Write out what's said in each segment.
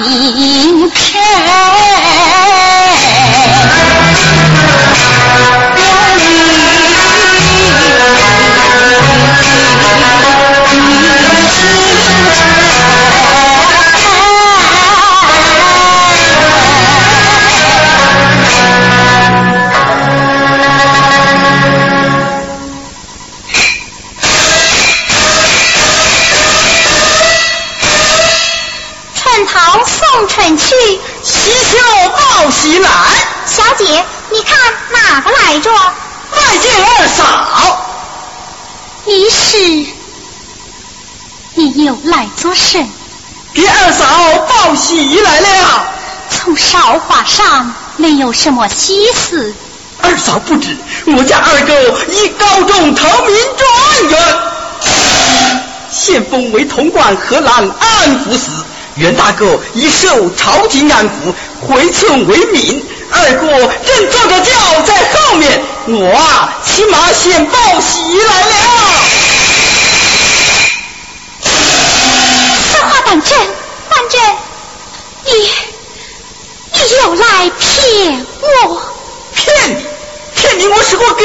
在哪个来着？拜见二嫂。一是你又来做甚？给二嫂报喜来了。从韶华上没有什么喜事，二嫂不知，我家二狗已高中头名状元，现封为潼关河南安抚使。袁大哥已受朝廷安抚，回村为民。二哥正坐着轿在后面，我啊，骑马先报喜来了。此话当真？当真？你你又来骗我？骗你，骗你，我是个狗。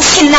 起来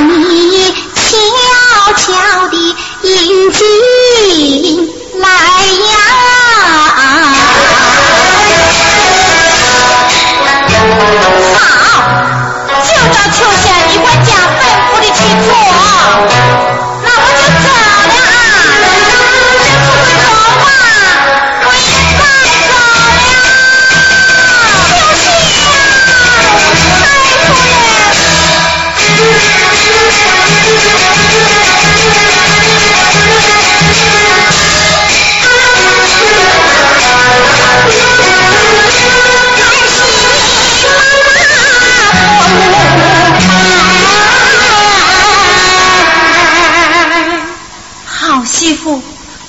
你悄悄地迎进。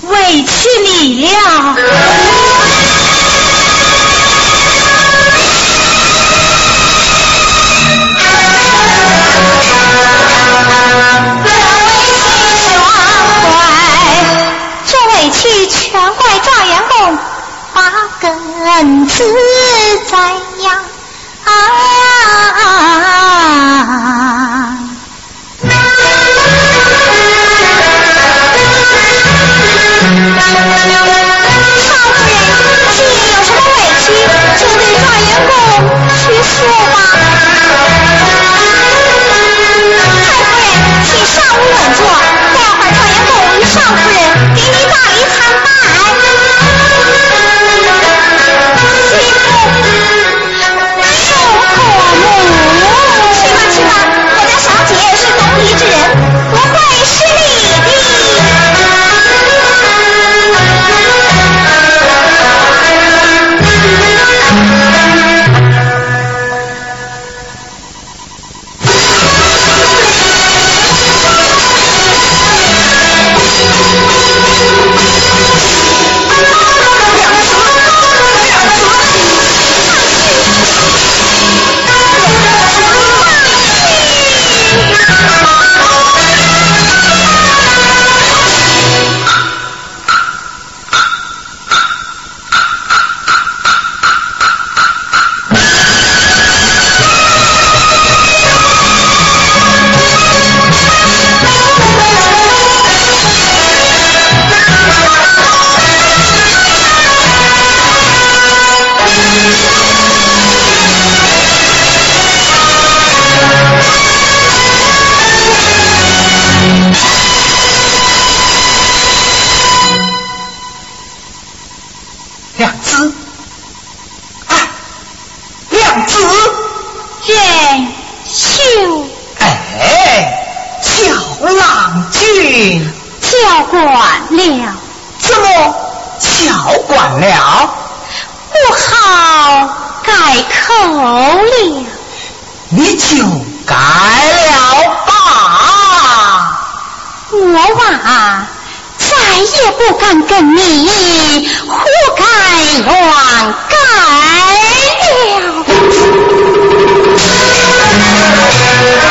委屈你了。怪这委屈全怪赵元公把根子栽子任秀，哎，叫郎君叫惯了，怎么？叫惯了？不好改口了，你就改了吧，我娃。谁也不敢跟你胡改乱改了。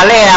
balea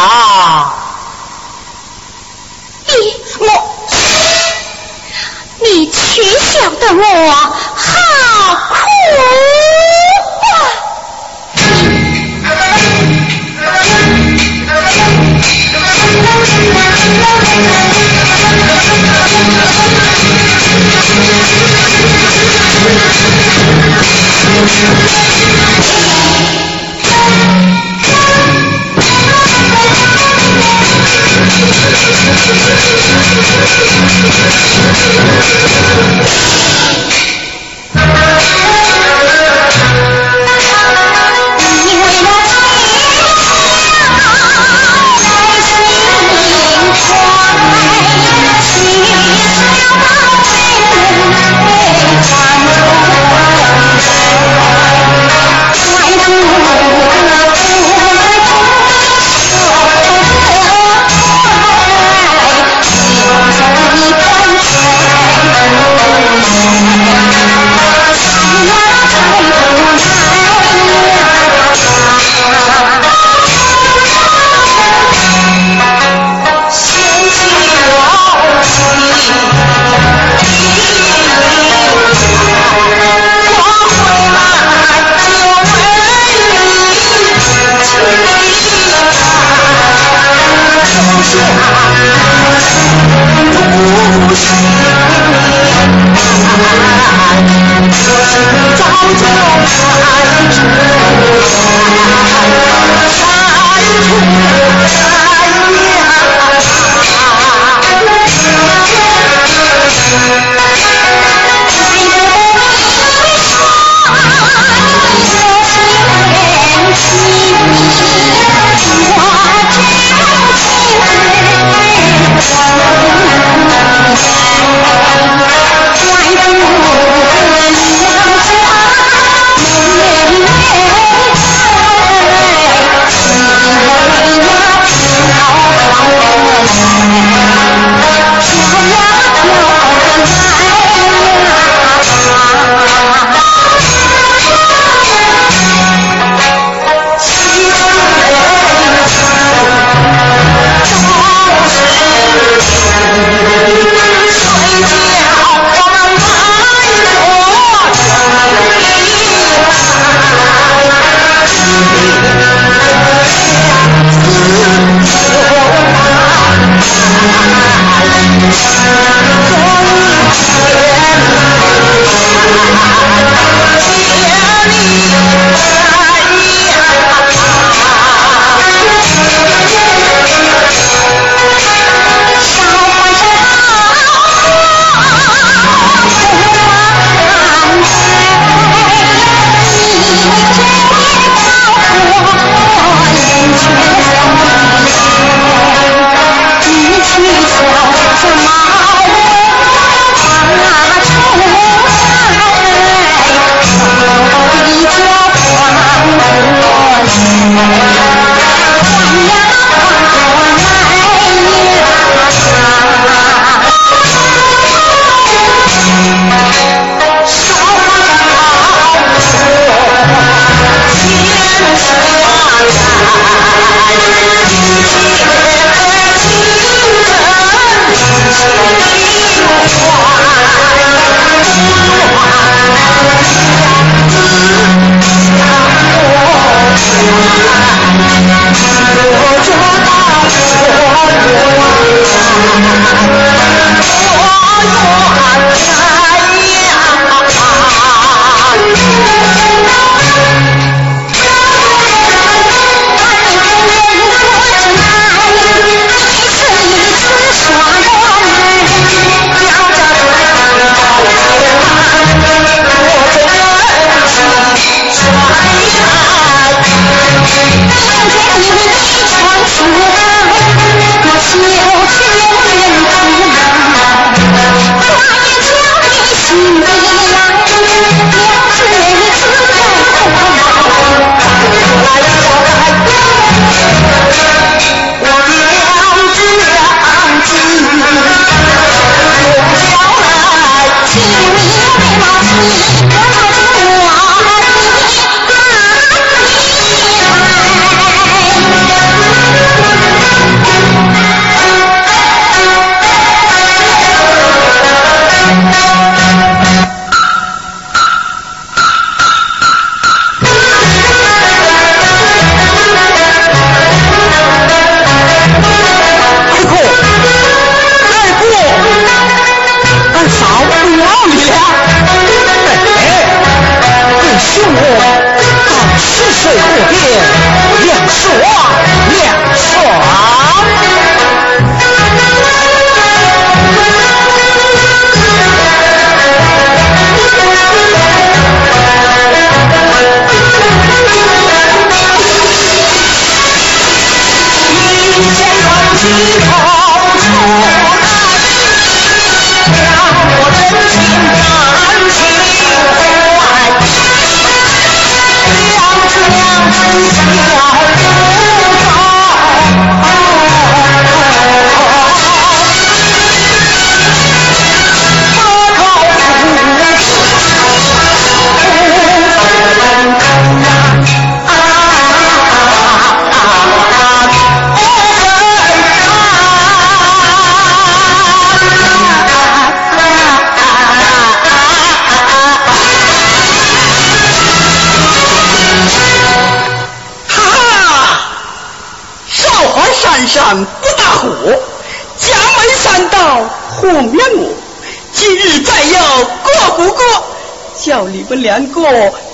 你们两个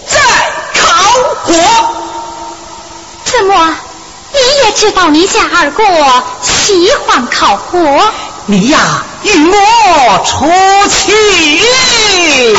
再烤火。怎么？你也知道你家二哥喜欢烤火？你呀，与我出去。